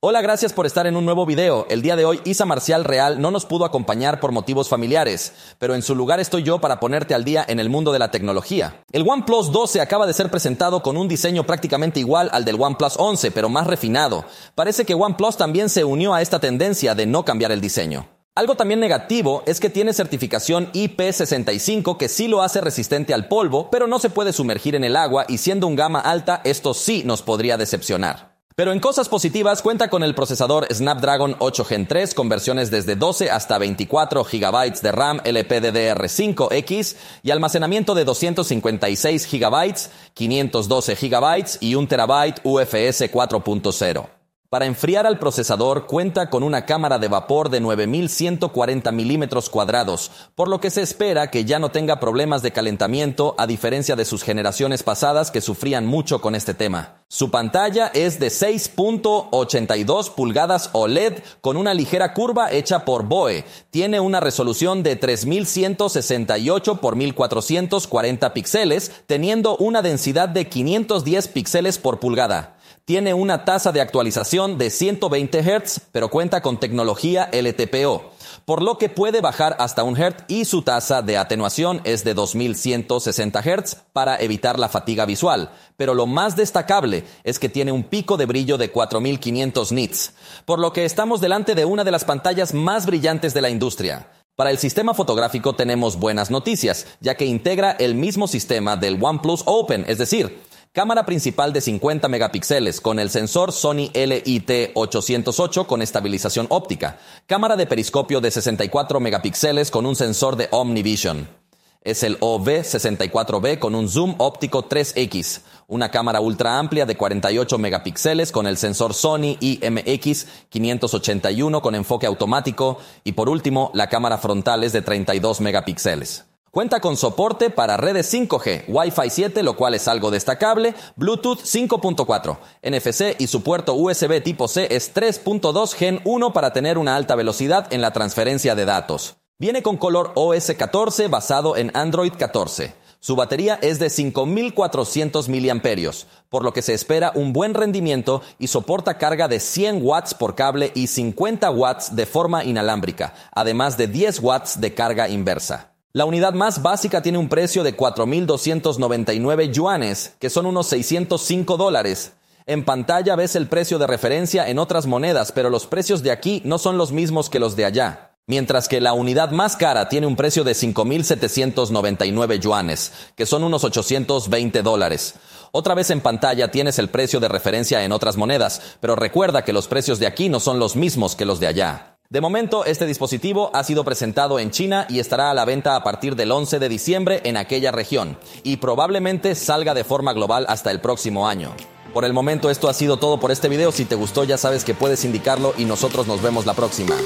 Hola, gracias por estar en un nuevo video. El día de hoy Isa Marcial Real no nos pudo acompañar por motivos familiares, pero en su lugar estoy yo para ponerte al día en el mundo de la tecnología. El OnePlus 12 acaba de ser presentado con un diseño prácticamente igual al del OnePlus 11, pero más refinado. Parece que OnePlus también se unió a esta tendencia de no cambiar el diseño. Algo también negativo es que tiene certificación IP65 que sí lo hace resistente al polvo, pero no se puede sumergir en el agua y siendo un gama alta esto sí nos podría decepcionar. Pero en cosas positivas cuenta con el procesador Snapdragon 8 Gen 3 con versiones desde 12 hasta 24 GB de RAM LPDDR5X y almacenamiento de 256 GB, 512 GB y 1 TB UFS 4.0. Para enfriar al procesador cuenta con una cámara de vapor de 9140 milímetros cuadrados, por lo que se espera que ya no tenga problemas de calentamiento a diferencia de sus generaciones pasadas que sufrían mucho con este tema. Su pantalla es de 6.82 pulgadas OLED con una ligera curva hecha por BOE. Tiene una resolución de 3168 por 1440 píxeles, teniendo una densidad de 510 píxeles por pulgada. Tiene una tasa de actualización de 120 Hz, pero cuenta con tecnología LTPO, por lo que puede bajar hasta un Hz y su tasa de atenuación es de 2160 Hz para evitar la fatiga visual. Pero lo más destacable es que tiene un pico de brillo de 4500 nits, por lo que estamos delante de una de las pantallas más brillantes de la industria. Para el sistema fotográfico tenemos buenas noticias, ya que integra el mismo sistema del OnePlus Open, es decir, Cámara principal de 50 megapíxeles con el sensor Sony LIT808 con estabilización óptica. Cámara de periscopio de 64 megapíxeles con un sensor de OmniVision. Es el OV64B con un zoom óptico 3X, una cámara ultra amplia de 48 megapíxeles con el sensor Sony IMX581 con enfoque automático y por último la cámara frontal es de 32 megapíxeles. Cuenta con soporte para redes 5G, Wi-Fi 7, lo cual es algo destacable, Bluetooth 5.4, NFC y su puerto USB tipo C es 3.2 Gen 1 para tener una alta velocidad en la transferencia de datos. Viene con color OS 14 basado en Android 14. Su batería es de 5400 mAh, por lo que se espera un buen rendimiento y soporta carga de 100 watts por cable y 50 watts de forma inalámbrica, además de 10 watts de carga inversa. La unidad más básica tiene un precio de 4.299 yuanes, que son unos 605 dólares. En pantalla ves el precio de referencia en otras monedas, pero los precios de aquí no son los mismos que los de allá. Mientras que la unidad más cara tiene un precio de 5.799 yuanes, que son unos 820 dólares. Otra vez en pantalla tienes el precio de referencia en otras monedas, pero recuerda que los precios de aquí no son los mismos que los de allá. De momento, este dispositivo ha sido presentado en China y estará a la venta a partir del 11 de diciembre en aquella región, y probablemente salga de forma global hasta el próximo año. Por el momento esto ha sido todo por este video, si te gustó ya sabes que puedes indicarlo y nosotros nos vemos la próxima.